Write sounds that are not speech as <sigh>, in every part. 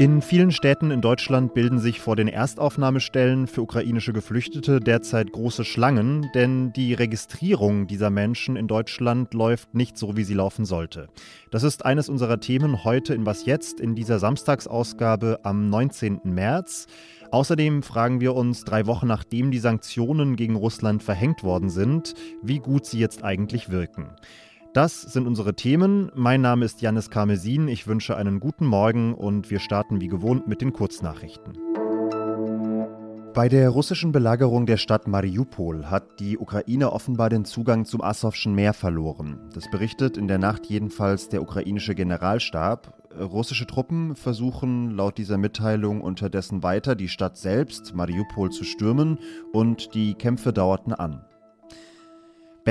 In vielen Städten in Deutschland bilden sich vor den Erstaufnahmestellen für ukrainische Geflüchtete derzeit große Schlangen, denn die Registrierung dieser Menschen in Deutschland läuft nicht so, wie sie laufen sollte. Das ist eines unserer Themen heute in Was jetzt in dieser Samstagsausgabe am 19. März. Außerdem fragen wir uns drei Wochen nachdem die Sanktionen gegen Russland verhängt worden sind, wie gut sie jetzt eigentlich wirken. Das sind unsere Themen. Mein Name ist Janis Karmesin. Ich wünsche einen guten Morgen und wir starten wie gewohnt mit den Kurznachrichten. Bei der russischen Belagerung der Stadt Mariupol hat die Ukraine offenbar den Zugang zum Asowschen Meer verloren. Das berichtet in der Nacht jedenfalls der ukrainische Generalstab. Russische Truppen versuchen laut dieser Mitteilung unterdessen weiter, die Stadt selbst, Mariupol, zu stürmen und die Kämpfe dauerten an.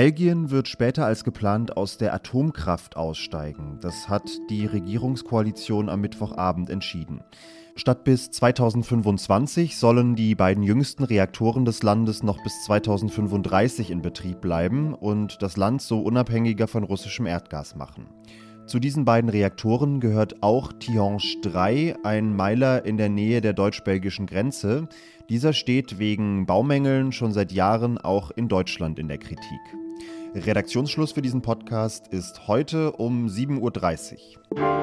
Belgien wird später als geplant aus der Atomkraft aussteigen. Das hat die Regierungskoalition am Mittwochabend entschieden. Statt bis 2025 sollen die beiden jüngsten Reaktoren des Landes noch bis 2035 in Betrieb bleiben und das Land so unabhängiger von russischem Erdgas machen. Zu diesen beiden Reaktoren gehört auch Tihange 3, ein Meiler in der Nähe der deutsch-belgischen Grenze. Dieser steht wegen Baumängeln schon seit Jahren auch in Deutschland in der Kritik. Redaktionsschluss für diesen Podcast ist heute um 7.30 Uhr.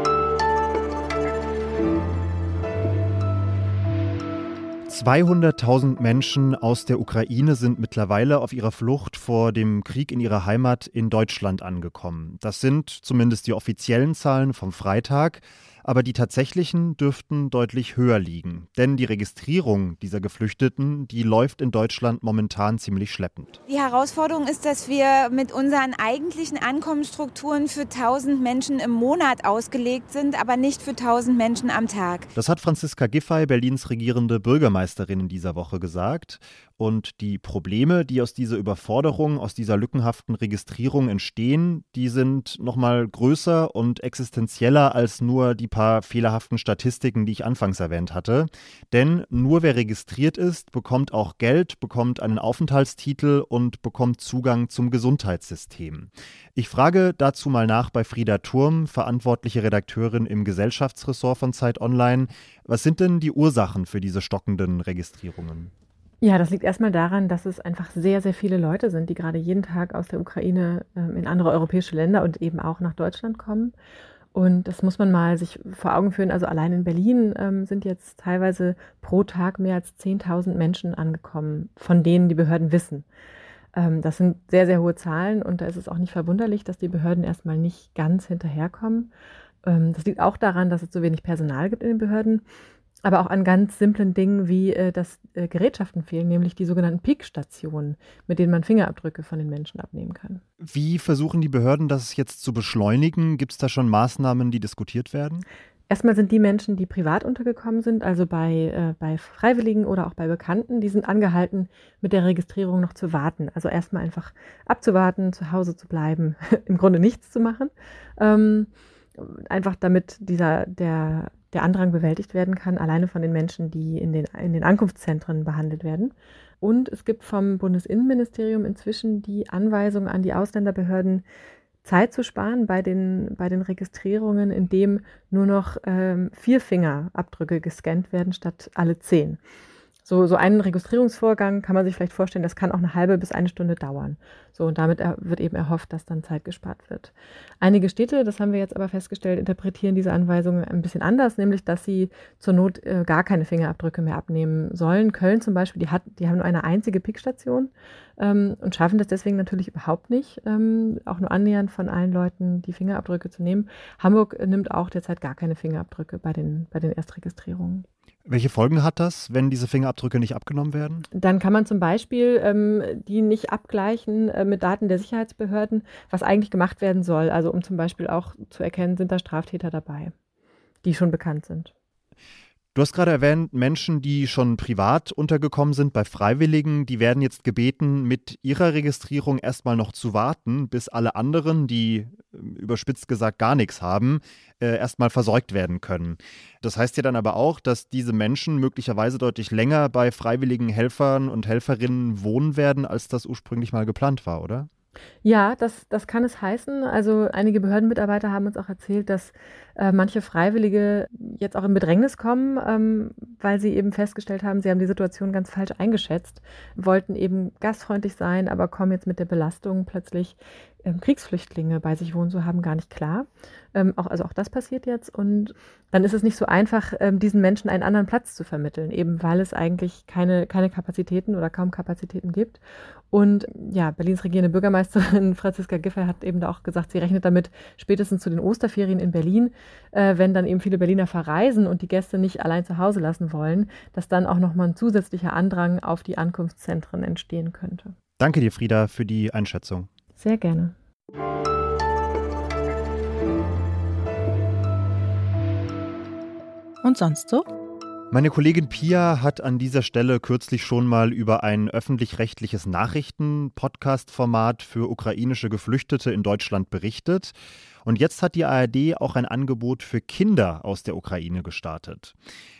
Zweihunderttausend Menschen aus der Ukraine sind mittlerweile auf ihrer Flucht vor dem Krieg in ihrer Heimat in Deutschland angekommen. Das sind zumindest die offiziellen Zahlen vom Freitag aber die tatsächlichen dürften deutlich höher liegen. Denn die Registrierung dieser Geflüchteten, die läuft in Deutschland momentan ziemlich schleppend. Die Herausforderung ist, dass wir mit unseren eigentlichen Ankommensstrukturen für 1000 Menschen im Monat ausgelegt sind, aber nicht für 1000 Menschen am Tag. Das hat Franziska Giffey, Berlins regierende Bürgermeisterin, in dieser Woche gesagt. Und die Probleme, die aus dieser Überforderung, aus dieser lückenhaften Registrierung entstehen, die sind nochmal größer und existenzieller als nur die paar fehlerhaften Statistiken, die ich anfangs erwähnt hatte. Denn nur wer registriert ist, bekommt auch Geld, bekommt einen Aufenthaltstitel und bekommt Zugang zum Gesundheitssystem. Ich frage dazu mal nach bei Frieda Turm, verantwortliche Redakteurin im Gesellschaftsressort von Zeit Online. Was sind denn die Ursachen für diese stockenden Registrierungen? Ja, das liegt erstmal daran, dass es einfach sehr, sehr viele Leute sind, die gerade jeden Tag aus der Ukraine ähm, in andere europäische Länder und eben auch nach Deutschland kommen. Und das muss man mal sich vor Augen führen. Also allein in Berlin ähm, sind jetzt teilweise pro Tag mehr als 10.000 Menschen angekommen, von denen die Behörden wissen. Ähm, das sind sehr, sehr hohe Zahlen und da ist es auch nicht verwunderlich, dass die Behörden erstmal nicht ganz hinterherkommen. Ähm, das liegt auch daran, dass es so wenig Personal gibt in den Behörden aber auch an ganz simplen Dingen wie, äh, dass äh, Gerätschaften fehlen, nämlich die sogenannten Peak-Stationen, mit denen man Fingerabdrücke von den Menschen abnehmen kann. Wie versuchen die Behörden das jetzt zu beschleunigen? Gibt es da schon Maßnahmen, die diskutiert werden? Erstmal sind die Menschen, die privat untergekommen sind, also bei, äh, bei Freiwilligen oder auch bei Bekannten, die sind angehalten, mit der Registrierung noch zu warten. Also erstmal einfach abzuwarten, zu Hause zu bleiben, <laughs> im Grunde nichts zu machen. Ähm, einfach damit dieser, der der Andrang bewältigt werden kann, alleine von den Menschen, die in den, in den Ankunftszentren behandelt werden. Und es gibt vom Bundesinnenministerium inzwischen die Anweisung an die Ausländerbehörden, Zeit zu sparen bei den, bei den Registrierungen, indem nur noch ähm, vier Fingerabdrücke gescannt werden statt alle zehn. So, so einen Registrierungsvorgang kann man sich vielleicht vorstellen, das kann auch eine halbe bis eine Stunde dauern. So, und damit wird eben erhofft, dass dann Zeit gespart wird. Einige Städte, das haben wir jetzt aber festgestellt, interpretieren diese Anweisungen ein bisschen anders, nämlich, dass sie zur Not äh, gar keine Fingerabdrücke mehr abnehmen sollen. Köln zum Beispiel, die, hat, die haben nur eine einzige Pickstation ähm, und schaffen das deswegen natürlich überhaupt nicht, ähm, auch nur annähernd von allen Leuten die Fingerabdrücke zu nehmen. Hamburg nimmt auch derzeit gar keine Fingerabdrücke bei den, bei den Erstregistrierungen. Welche Folgen hat das, wenn diese Fingerabdrücke nicht abgenommen werden? Dann kann man zum Beispiel ähm, die nicht abgleichen äh, mit Daten der Sicherheitsbehörden, was eigentlich gemacht werden soll. Also um zum Beispiel auch zu erkennen, sind da Straftäter dabei, die schon bekannt sind. Du hast gerade erwähnt, Menschen, die schon privat untergekommen sind bei Freiwilligen, die werden jetzt gebeten, mit ihrer Registrierung erstmal noch zu warten, bis alle anderen, die ähm, überspitzt gesagt gar nichts haben, äh, erstmal versorgt werden können. Das heißt ja dann aber auch, dass diese Menschen möglicherweise deutlich länger bei freiwilligen Helfern und Helferinnen wohnen werden, als das ursprünglich mal geplant war, oder? Ja, das, das kann es heißen. Also einige Behördenmitarbeiter haben uns auch erzählt, dass äh, manche Freiwillige jetzt auch in Bedrängnis kommen, ähm, weil sie eben festgestellt haben, sie haben die Situation ganz falsch eingeschätzt, wollten eben gastfreundlich sein, aber kommen jetzt mit der Belastung plötzlich ähm, Kriegsflüchtlinge bei sich wohnen zu haben, gar nicht klar. Ähm, auch, also auch das passiert jetzt. Und dann ist es nicht so einfach, ähm, diesen Menschen einen anderen Platz zu vermitteln, eben weil es eigentlich keine, keine Kapazitäten oder kaum Kapazitäten gibt. Und ja, Berlins regierende Bürgermeisterin <laughs> Franziska Giffey hat eben da auch gesagt, sie rechnet damit spätestens zu den Osterferien in Berlin, äh, wenn dann eben viele Berliner verreisen und die Gäste nicht allein zu Hause lassen wollen, dass dann auch nochmal ein zusätzlicher Andrang auf die Ankunftszentren entstehen könnte. Danke dir, Frieda, für die Einschätzung. Sehr gerne. Und sonst so? Meine Kollegin Pia hat an dieser Stelle kürzlich schon mal über ein öffentlich-rechtliches Nachrichten-Podcast-Format für ukrainische Geflüchtete in Deutschland berichtet. Und jetzt hat die ARD auch ein Angebot für Kinder aus der Ukraine gestartet.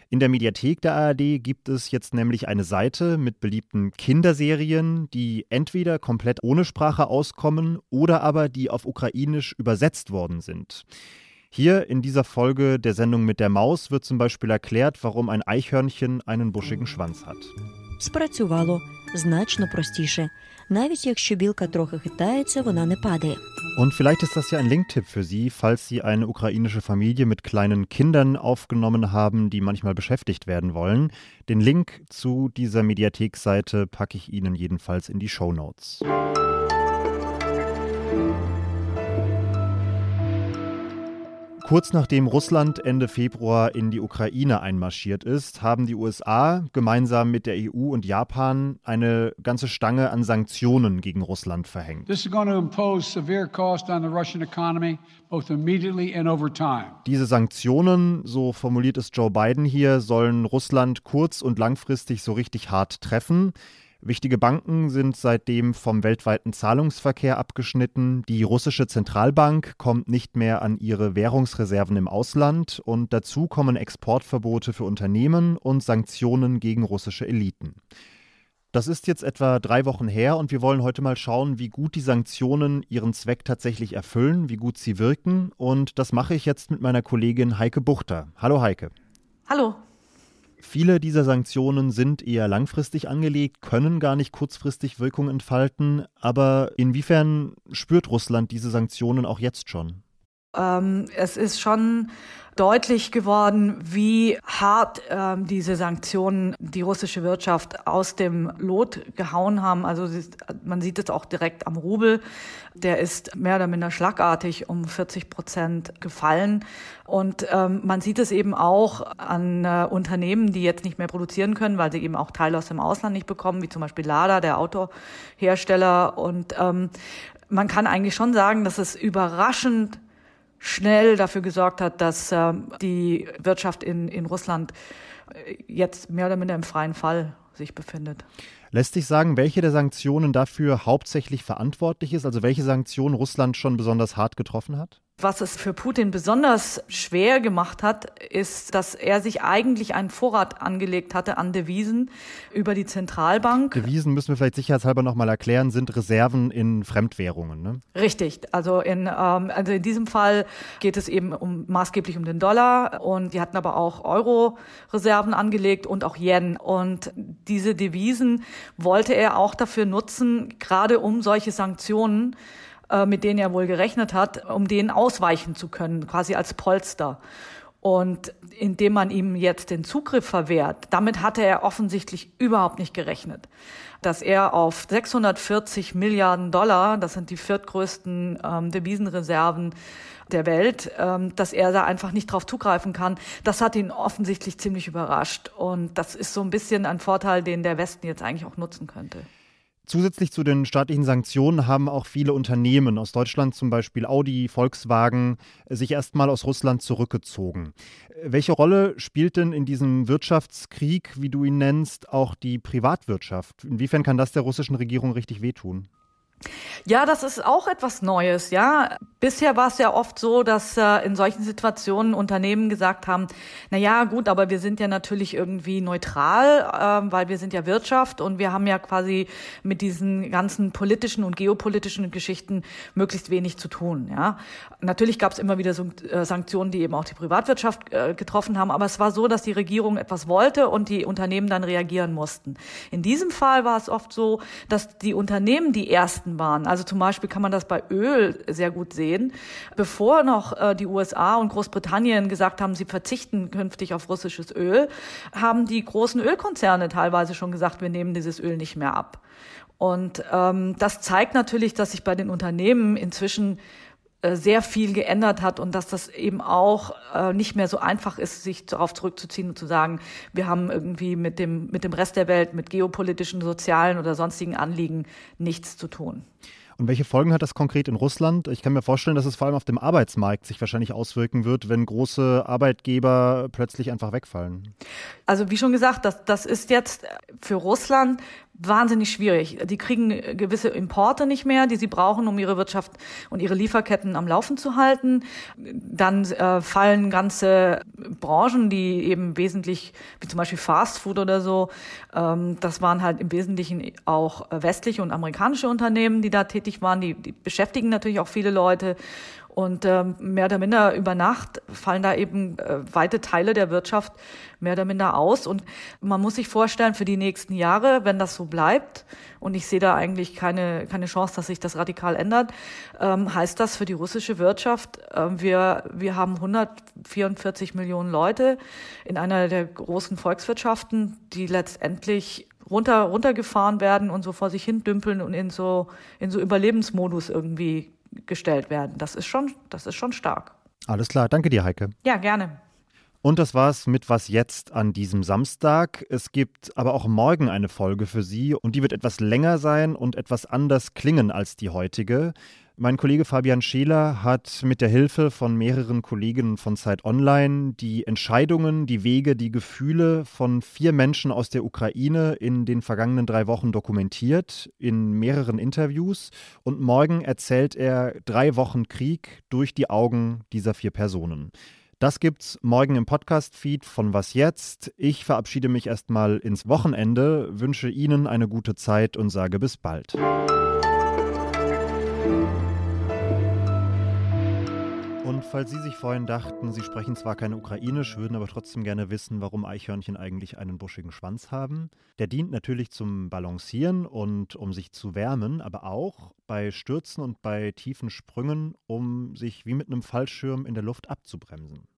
In der Mediathek der ARD gibt es jetzt nämlich eine Seite mit beliebten Kinderserien, die entweder komplett ohne Sprache auskommen oder aber die auf Ukrainisch übersetzt worden sind. Hier in dieser Folge der Sendung mit der Maus wird zum Beispiel erklärt, warum ein Eichhörnchen einen buschigen Schwanz hat. Спрацювало значно простіше. Навіть якщо білка трохи хитається, вона не падає. Und vielleicht ist das ja ein Linktipp für Sie, falls Sie eine ukrainische Familie mit kleinen Kindern aufgenommen haben, die manchmal beschäftigt werden wollen. Den Link zu dieser Mediathekseite packe ich Ihnen jedenfalls in die Show Notes. Kurz nachdem Russland Ende Februar in die Ukraine einmarschiert ist, haben die USA gemeinsam mit der EU und Japan eine ganze Stange an Sanktionen gegen Russland verhängt. Diese Sanktionen, so formuliert es Joe Biden hier, sollen Russland kurz- und langfristig so richtig hart treffen. Wichtige Banken sind seitdem vom weltweiten Zahlungsverkehr abgeschnitten. Die russische Zentralbank kommt nicht mehr an ihre Währungsreserven im Ausland und dazu kommen Exportverbote für Unternehmen und Sanktionen gegen russische Eliten. Das ist jetzt etwa drei Wochen her und wir wollen heute mal schauen, wie gut die Sanktionen ihren Zweck tatsächlich erfüllen, wie gut sie wirken. Und das mache ich jetzt mit meiner Kollegin Heike Buchter. Hallo Heike. Hallo. Viele dieser Sanktionen sind eher langfristig angelegt, können gar nicht kurzfristig Wirkung entfalten. Aber inwiefern spürt Russland diese Sanktionen auch jetzt schon? Ähm, es ist schon deutlich geworden, wie hart ähm, diese Sanktionen die russische Wirtschaft aus dem Lot gehauen haben. Also man sieht es auch direkt am Rubel. Der ist mehr oder minder schlagartig um 40 Prozent gefallen. Und ähm, man sieht es eben auch an äh, Unternehmen, die jetzt nicht mehr produzieren können, weil sie eben auch Teile aus dem Ausland nicht bekommen, wie zum Beispiel Lada, der Autohersteller. Und ähm, man kann eigentlich schon sagen, dass es überraschend schnell dafür gesorgt hat, dass äh, die Wirtschaft in, in Russland äh, jetzt mehr oder minder im freien Fall sich befindet. Lässt sich sagen, welche der Sanktionen dafür hauptsächlich verantwortlich ist, also welche Sanktionen Russland schon besonders hart getroffen hat? Was es für Putin besonders schwer gemacht hat, ist, dass er sich eigentlich einen Vorrat angelegt hatte an Devisen über die Zentralbank. Devisen müssen wir vielleicht sicherheitshalber nochmal erklären, sind Reserven in Fremdwährungen. Ne? Richtig. Also in, ähm, also in diesem Fall geht es eben um, maßgeblich um den Dollar und die hatten aber auch Euro-Reserven angelegt und auch Yen. Und diese Devisen wollte er auch dafür nutzen, gerade um solche Sanktionen mit denen er wohl gerechnet hat, um denen ausweichen zu können, quasi als Polster. Und indem man ihm jetzt den Zugriff verwehrt, damit hatte er offensichtlich überhaupt nicht gerechnet. Dass er auf 640 Milliarden Dollar, das sind die viertgrößten ähm, Devisenreserven der Welt, ähm, dass er da einfach nicht drauf zugreifen kann, das hat ihn offensichtlich ziemlich überrascht. Und das ist so ein bisschen ein Vorteil, den der Westen jetzt eigentlich auch nutzen könnte. Zusätzlich zu den staatlichen Sanktionen haben auch viele Unternehmen aus Deutschland, zum Beispiel Audi, Volkswagen, sich erstmal aus Russland zurückgezogen. Welche Rolle spielt denn in diesem Wirtschaftskrieg, wie du ihn nennst, auch die Privatwirtschaft? Inwiefern kann das der russischen Regierung richtig wehtun? Ja, das ist auch etwas Neues, ja. Bisher war es ja oft so, dass äh, in solchen Situationen Unternehmen gesagt haben, na ja, gut, aber wir sind ja natürlich irgendwie neutral, äh, weil wir sind ja Wirtschaft und wir haben ja quasi mit diesen ganzen politischen und geopolitischen Geschichten möglichst wenig zu tun, ja. Natürlich gab es immer wieder so, äh, Sanktionen, die eben auch die Privatwirtschaft äh, getroffen haben, aber es war so, dass die Regierung etwas wollte und die Unternehmen dann reagieren mussten. In diesem Fall war es oft so, dass die Unternehmen die ersten waren. Also zum Beispiel kann man das bei Öl sehr gut sehen. Bevor noch äh, die USA und Großbritannien gesagt haben, sie verzichten künftig auf russisches Öl, haben die großen Ölkonzerne teilweise schon gesagt, wir nehmen dieses Öl nicht mehr ab. Und ähm, das zeigt natürlich, dass sich bei den Unternehmen inzwischen sehr viel geändert hat und dass das eben auch äh, nicht mehr so einfach ist, sich darauf zurückzuziehen und zu sagen, wir haben irgendwie mit dem, mit dem Rest der Welt, mit geopolitischen, sozialen oder sonstigen Anliegen nichts zu tun. Und welche Folgen hat das konkret in Russland? Ich kann mir vorstellen, dass es vor allem auf dem Arbeitsmarkt sich wahrscheinlich auswirken wird, wenn große Arbeitgeber plötzlich einfach wegfallen. Also wie schon gesagt, das, das ist jetzt für Russland wahnsinnig schwierig. Die kriegen gewisse Importe nicht mehr, die sie brauchen, um ihre Wirtschaft und ihre Lieferketten am Laufen zu halten. Dann äh, fallen ganze Branchen, die eben wesentlich, wie zum Beispiel Fast Food oder so, ähm, das waren halt im Wesentlichen auch westliche und amerikanische Unternehmen, die da tätig waren. Die, die beschäftigen natürlich auch viele Leute. Und ähm, mehr oder minder über Nacht fallen da eben äh, weite Teile der Wirtschaft mehr oder minder aus. Und man muss sich vorstellen, für die nächsten Jahre, wenn das so bleibt, und ich sehe da eigentlich keine, keine Chance, dass sich das radikal ändert, ähm, heißt das für die russische Wirtschaft, äh, wir, wir haben 144 Millionen Leute in einer der großen Volkswirtschaften, die letztendlich runter, runtergefahren werden und so vor sich hin dümpeln und in so, in so Überlebensmodus irgendwie gestellt werden. Das ist schon, das ist schon stark. Alles klar, danke dir, Heike. Ja, gerne. Und das war's mit Was jetzt an diesem Samstag. Es gibt aber auch morgen eine Folge für Sie und die wird etwas länger sein und etwas anders klingen als die heutige. Mein Kollege Fabian Scheler hat mit der Hilfe von mehreren Kollegen von Zeit Online die Entscheidungen, die Wege, die Gefühle von vier Menschen aus der Ukraine in den vergangenen drei Wochen dokumentiert, in mehreren Interviews. Und morgen erzählt er drei Wochen Krieg durch die Augen dieser vier Personen. Das gibt's morgen im Podcast-Feed von Was Jetzt. Ich verabschiede mich erstmal ins Wochenende, wünsche Ihnen eine gute Zeit und sage bis bald. Und falls Sie sich vorhin dachten, Sie sprechen zwar kein Ukrainisch, würden aber trotzdem gerne wissen, warum Eichhörnchen eigentlich einen buschigen Schwanz haben. Der dient natürlich zum Balancieren und um sich zu wärmen, aber auch bei Stürzen und bei tiefen Sprüngen, um sich wie mit einem Fallschirm in der Luft abzubremsen.